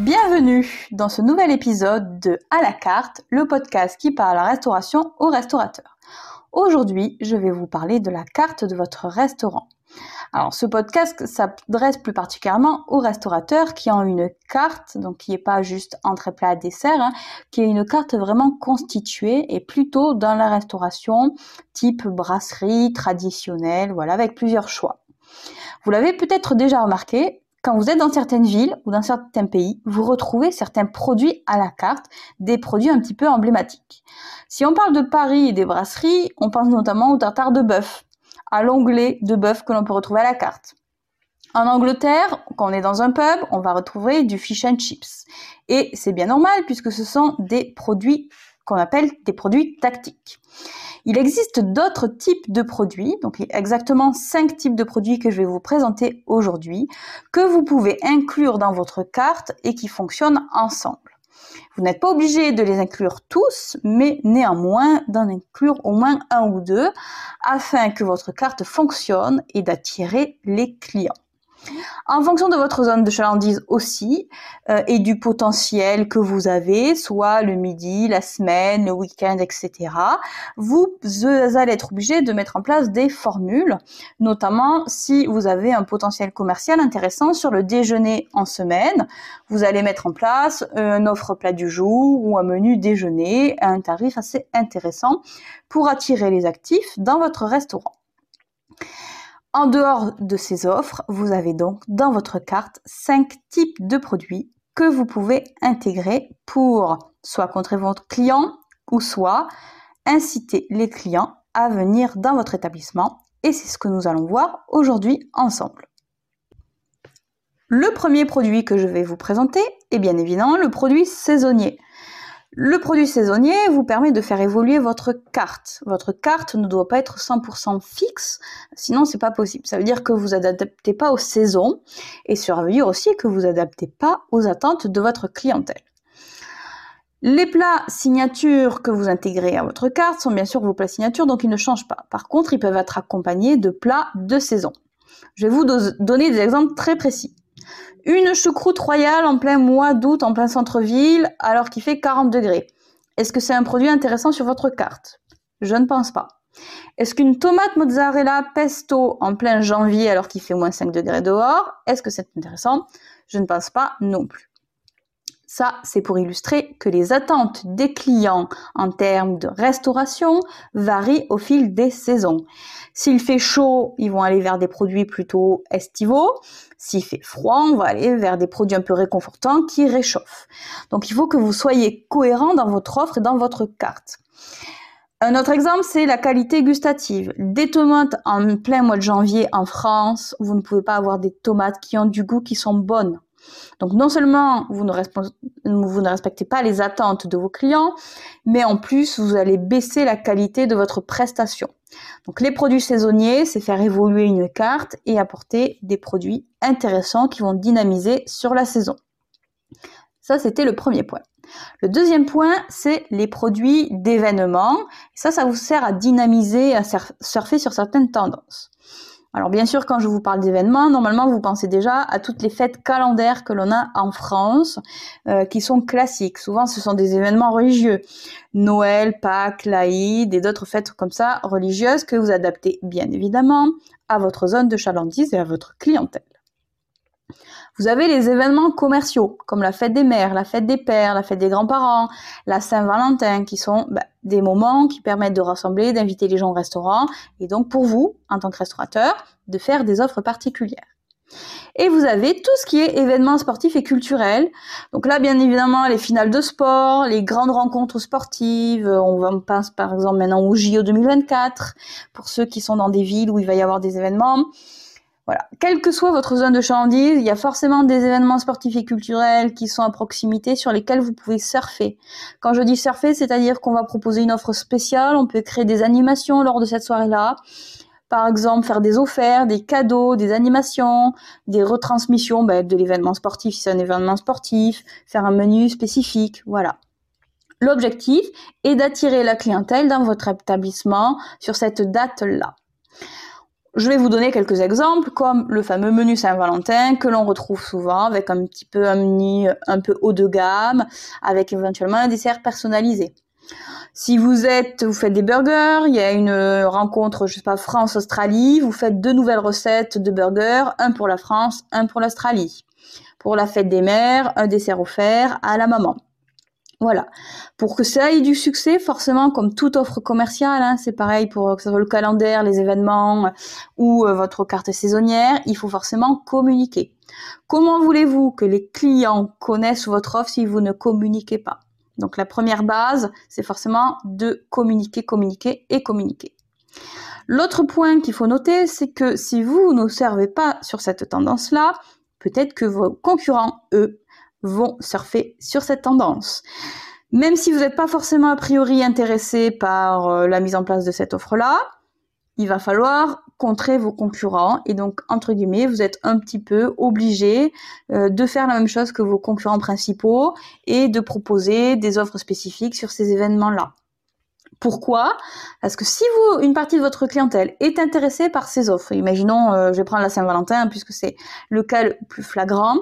Bienvenue dans ce nouvel épisode de À la carte, le podcast qui parle à la restauration aux restaurateurs. Aujourd'hui, je vais vous parler de la carte de votre restaurant. Alors, ce podcast s'adresse plus particulièrement aux restaurateurs qui ont une carte, donc qui n'est pas juste entrée plat dessert, hein, qui est une carte vraiment constituée et plutôt dans la restauration type brasserie traditionnelle, voilà, avec plusieurs choix. Vous l'avez peut-être déjà remarqué, quand vous êtes dans certaines villes ou dans certains pays, vous retrouvez certains produits à la carte, des produits un petit peu emblématiques. Si on parle de Paris et des brasseries, on pense notamment au tartare de bœuf, à l'onglet de bœuf que l'on peut retrouver à la carte. En Angleterre, quand on est dans un pub, on va retrouver du fish and chips. Et c'est bien normal puisque ce sont des produits qu'on appelle des produits tactiques. Il existe d'autres types de produits, donc exactement cinq types de produits que je vais vous présenter aujourd'hui, que vous pouvez inclure dans votre carte et qui fonctionnent ensemble. Vous n'êtes pas obligé de les inclure tous, mais néanmoins d'en inclure au moins un ou deux afin que votre carte fonctionne et d'attirer les clients. En fonction de votre zone de chalandise aussi euh, et du potentiel que vous avez, soit le midi, la semaine, le week-end, etc., vous allez être obligé de mettre en place des formules, notamment si vous avez un potentiel commercial intéressant sur le déjeuner en semaine, vous allez mettre en place un offre plat du jour ou un menu déjeuner à un tarif assez intéressant pour attirer les actifs dans votre restaurant. En dehors de ces offres, vous avez donc dans votre carte cinq types de produits que vous pouvez intégrer pour soit contrer votre client ou soit inciter les clients à venir dans votre établissement. Et c'est ce que nous allons voir aujourd'hui ensemble. Le premier produit que je vais vous présenter est bien évidemment le produit saisonnier. Le produit saisonnier vous permet de faire évoluer votre carte. Votre carte ne doit pas être 100% fixe, sinon c'est pas possible. Ça veut dire que vous adaptez pas aux saisons et surveillez aussi que vous adaptez pas aux attentes de votre clientèle. Les plats signatures que vous intégrez à votre carte sont bien sûr vos plats signatures, donc ils ne changent pas. Par contre, ils peuvent être accompagnés de plats de saison. Je vais vous donner des exemples très précis. Une choucroute royale en plein mois d'août, en plein centre-ville, alors qu'il fait 40 degrés. Est-ce que c'est un produit intéressant sur votre carte? Je ne pense pas. Est-ce qu'une tomate mozzarella pesto en plein janvier alors qu'il fait moins 5 degrés dehors, est-ce que c'est intéressant? Je ne pense pas non plus. Ça, c'est pour illustrer que les attentes des clients en termes de restauration varient au fil des saisons. S'il fait chaud, ils vont aller vers des produits plutôt estivaux. S'il fait froid, on va aller vers des produits un peu réconfortants qui réchauffent. Donc il faut que vous soyez cohérent dans votre offre et dans votre carte. Un autre exemple, c'est la qualité gustative. Des tomates en plein mois de janvier en France, vous ne pouvez pas avoir des tomates qui ont du goût, qui sont bonnes. Donc non seulement vous ne, respectez pas les attentes de vos clients, mais en plus vous allez baisser la qualité de votre prestation. Donc les produits saisonniers, c'est faire évoluer une carte et apporter des produits intéressants qui vont dynamiser sur la saison. Ça, c'était le premier point. Le deuxième point, c'est les produits d'événements. Ça, ça vous sert à dynamiser, à surfer sur certaines tendances. Alors bien sûr, quand je vous parle d'événements, normalement vous pensez déjà à toutes les fêtes calendaires que l'on a en France, euh, qui sont classiques. Souvent, ce sont des événements religieux, Noël, Pâques, l'Aïd et d'autres fêtes comme ça religieuses que vous adaptez bien évidemment à votre zone de chalandise et à votre clientèle. Vous avez les événements commerciaux, comme la fête des mères, la fête des pères, la fête des grands-parents, la Saint-Valentin, qui sont bah, des moments qui permettent de rassembler, d'inviter les gens au restaurant, et donc pour vous, en tant que restaurateur, de faire des offres particulières. Et vous avez tout ce qui est événements sportifs et culturels. Donc là, bien évidemment, les finales de sport, les grandes rencontres sportives. On pense par exemple maintenant au JO 2024, pour ceux qui sont dans des villes où il va y avoir des événements. Quelle que soit votre zone de chalandise, il y a forcément des événements sportifs et culturels qui sont à proximité sur lesquels vous pouvez surfer. Quand je dis surfer, c'est-à-dire qu'on va proposer une offre spéciale, on peut créer des animations lors de cette soirée-là. Par exemple, faire des offerts, des cadeaux, des animations, des retransmissions ben, de l'événement sportif si c'est un événement sportif, faire un menu spécifique, voilà. L'objectif est d'attirer la clientèle dans votre établissement sur cette date-là. Je vais vous donner quelques exemples, comme le fameux menu Saint-Valentin que l'on retrouve souvent avec un petit peu un menu un peu haut de gamme, avec éventuellement un dessert personnalisé. Si vous êtes, vous faites des burgers, il y a une rencontre, je sais pas, France-Australie, vous faites deux nouvelles recettes de burgers, un pour la France, un pour l'Australie. Pour la fête des mères, un dessert offert à la maman. Voilà. Pour que ça ait du succès, forcément, comme toute offre commerciale, hein, c'est pareil pour que ce soit le calendrier, les événements ou euh, votre carte saisonnière, il faut forcément communiquer. Comment voulez-vous que les clients connaissent votre offre si vous ne communiquez pas? Donc la première base, c'est forcément de communiquer, communiquer et communiquer. L'autre point qu'il faut noter, c'est que si vous ne servez pas sur cette tendance-là, peut-être que vos concurrents, eux, vont surfer sur cette tendance. Même si vous n'êtes pas forcément a priori intéressé par euh, la mise en place de cette offre-là, il va falloir contrer vos concurrents et donc entre guillemets vous êtes un petit peu obligé euh, de faire la même chose que vos concurrents principaux et de proposer des offres spécifiques sur ces événements-là. Pourquoi? Parce que si vous, une partie de votre clientèle est intéressée par ces offres, imaginons, euh, je vais prendre la Saint-Valentin puisque c'est le cas le plus flagrant,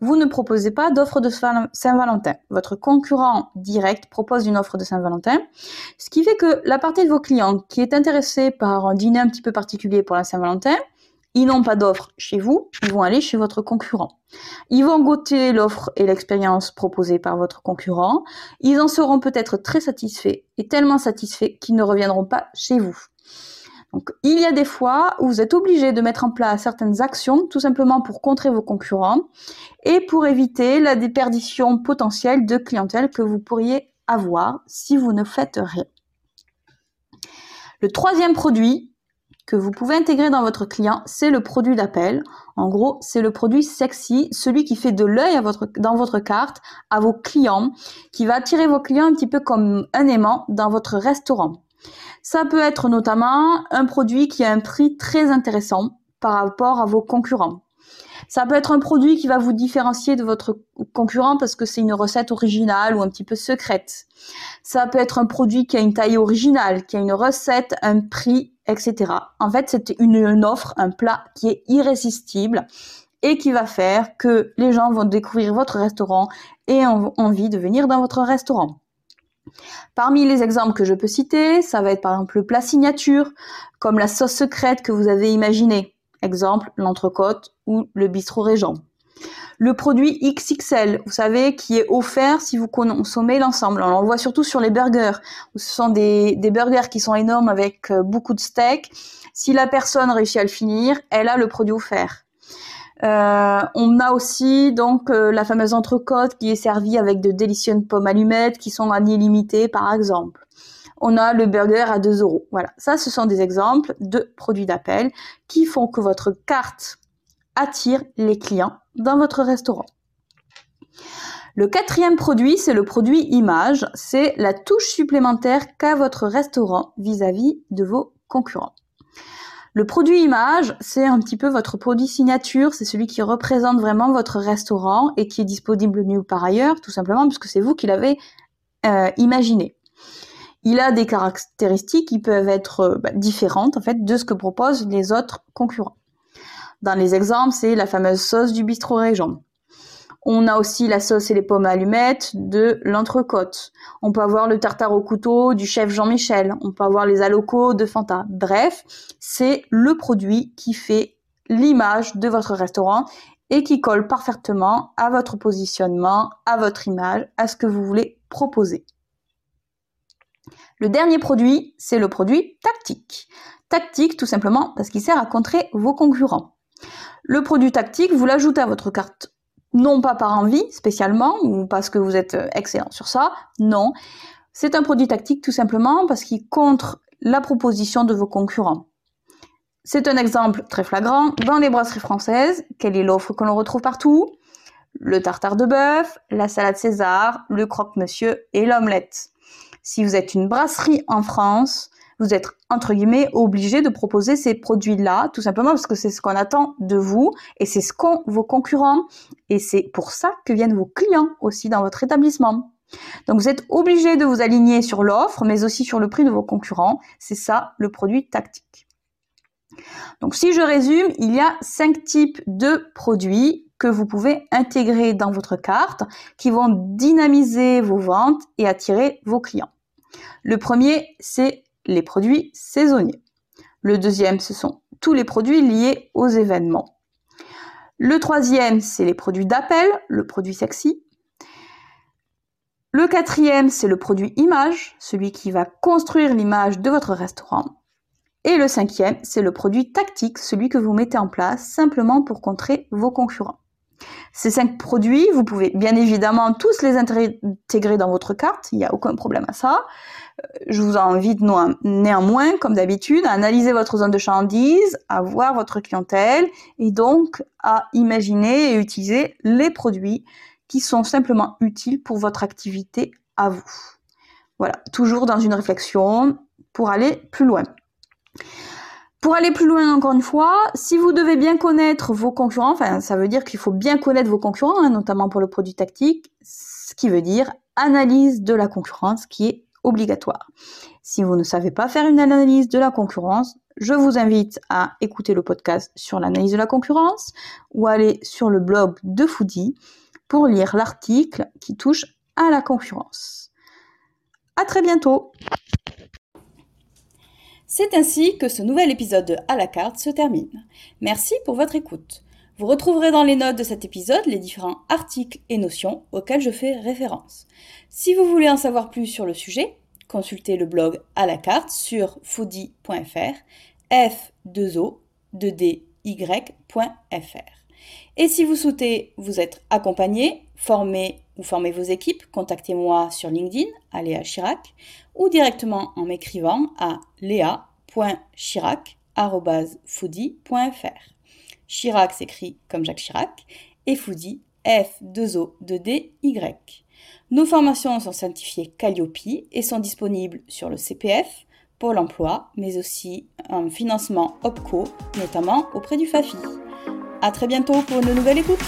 vous ne proposez pas d'offre de Saint-Valentin. Votre concurrent direct propose une offre de Saint-Valentin, ce qui fait que la partie de vos clients qui est intéressée par un dîner un petit peu particulier pour la Saint-Valentin, ils n'ont pas d'offre chez vous, ils vont aller chez votre concurrent. Ils vont goûter l'offre et l'expérience proposée par votre concurrent. Ils en seront peut-être très satisfaits et tellement satisfaits qu'ils ne reviendront pas chez vous. Donc, il y a des fois où vous êtes obligé de mettre en place certaines actions tout simplement pour contrer vos concurrents et pour éviter la déperdition potentielle de clientèle que vous pourriez avoir si vous ne faites rien. Le troisième produit, que vous pouvez intégrer dans votre client, c'est le produit d'appel. En gros, c'est le produit sexy, celui qui fait de l'œil votre, dans votre carte à vos clients, qui va attirer vos clients un petit peu comme un aimant dans votre restaurant. Ça peut être notamment un produit qui a un prix très intéressant par rapport à vos concurrents. Ça peut être un produit qui va vous différencier de votre concurrent parce que c'est une recette originale ou un petit peu secrète. Ça peut être un produit qui a une taille originale, qui a une recette, un prix, etc. En fait, c'est une, offre, un plat qui est irrésistible et qui va faire que les gens vont découvrir votre restaurant et ont envie de venir dans votre restaurant. Parmi les exemples que je peux citer, ça va être par exemple le plat signature, comme la sauce secrète que vous avez imaginée. Exemple, l'entrecôte ou le bistrot régent. Le produit XXL, vous savez, qui est offert si vous consommez l'ensemble. On le voit surtout sur les burgers, ce sont des, burgers qui sont énormes avec euh, beaucoup de steak. Si la personne réussit à le finir, elle a le produit offert. Euh, on a aussi donc euh, la fameuse entrecôte qui est servie avec de délicieuses pommes allumettes qui sont à limité par exemple on a le burger à 2 euros. Voilà, ça ce sont des exemples de produits d'appel qui font que votre carte attire les clients dans votre restaurant. Le quatrième produit, c'est le produit image. C'est la touche supplémentaire qu'a votre restaurant vis-à-vis de vos concurrents. Le produit image, c'est un petit peu votre produit signature, c'est celui qui représente vraiment votre restaurant et qui est disponible nulle part ailleurs, tout simplement parce que c'est vous qui l'avez euh, imaginé il a des caractéristiques qui peuvent être euh, bah, différentes en fait de ce que proposent les autres concurrents. Dans les exemples, c'est la fameuse sauce du bistrot Région. On a aussi la sauce et les pommes allumettes de l'entrecôte. On peut avoir le tartare au couteau du chef Jean-Michel. On peut avoir les alocos de Fanta. Bref, c'est le produit qui fait l'image de votre restaurant et qui colle parfaitement à votre positionnement, à votre image, à ce que vous voulez proposer. Le dernier produit, c'est le produit tactique. Tactique, tout simplement parce qu'il sert à contrer vos concurrents. Le produit tactique, vous l'ajoutez à votre carte, non pas par envie spécialement, ou parce que vous êtes euh, excellent sur ça, non. C'est un produit tactique tout simplement parce qu'il contre la proposition de vos concurrents. C'est un exemple très flagrant dans les brasseries françaises. Quelle est l'offre que l'on retrouve partout? Le tartare de bœuf, la salade César, le croque-monsieur et l'omelette. Si vous êtes une brasserie en France, vous êtes entre guillemets obligé de proposer ces produits-là, tout simplement parce que c'est ce qu'on attend de vous et c'est ce qu'ont vos concurrents et c'est pour ça que viennent vos clients aussi dans votre établissement. Donc vous êtes obligé de vous aligner sur l'offre, mais aussi sur le prix de vos concurrents. C'est ça le produit tactique. Donc si je résume, il y a cinq types de produits que vous pouvez intégrer dans votre carte qui vont dynamiser vos ventes et attirer vos clients. Le premier, c'est les produits saisonniers. Le deuxième, ce sont tous les produits liés aux événements. Le troisième, c'est les produits d'appel, le produit sexy. Le quatrième, c'est le produit image, celui qui va construire l'image de votre restaurant. Et le cinquième, c'est le produit tactique, celui que vous mettez en place simplement pour contrer vos concurrents. Ces cinq produits, vous pouvez bien évidemment tous les intégrer dans votre carte, il n'y a aucun problème à ça. Euh, je vous invite néanmoins, comme d'habitude, à analyser votre zone de chalandise, à voir votre clientèle et donc à imaginer et utiliser les produits qui sont simplement utiles pour votre activité à vous. Voilà, toujours dans une réflexion pour aller plus loin. Pour aller plus loin, encore une fois, si vous devez bien connaître vos concurrents, enfin, ça veut dire qu'il faut bien connaître vos concurrents, hein, notamment pour le produit tactique, ce qui veut dire analyse de la concurrence qui est obligatoire. Si vous ne savez pas faire une analyse de la concurrence, je vous invite à écouter le podcast sur l'analyse de la concurrence ou aller sur le blog de Foodie pour lire l'article qui touche à la concurrence. À très bientôt! C'est ainsi que ce nouvel épisode de À la carte se termine. Merci pour votre écoute. Vous retrouverez dans les notes de cet épisode les différents articles et notions auxquels je fais référence. Si vous voulez en savoir plus sur le sujet, consultez le blog à la carte sur foodie.fr, f2o 2dy.fr. Et si vous souhaitez vous être accompagné, formé ou former vos équipes, contactez-moi sur LinkedIn, à Léa Chirac, ou directement en m'écrivant à léa.chirac.foodie.fr. Chirac s'écrit comme Jacques Chirac et Foodie F2O2DY. Nos formations sont certifiées Calliope et sont disponibles sur le CPF, Pôle emploi, mais aussi un financement OPCO, notamment auprès du FAFI. A très bientôt pour une nouvelle écoute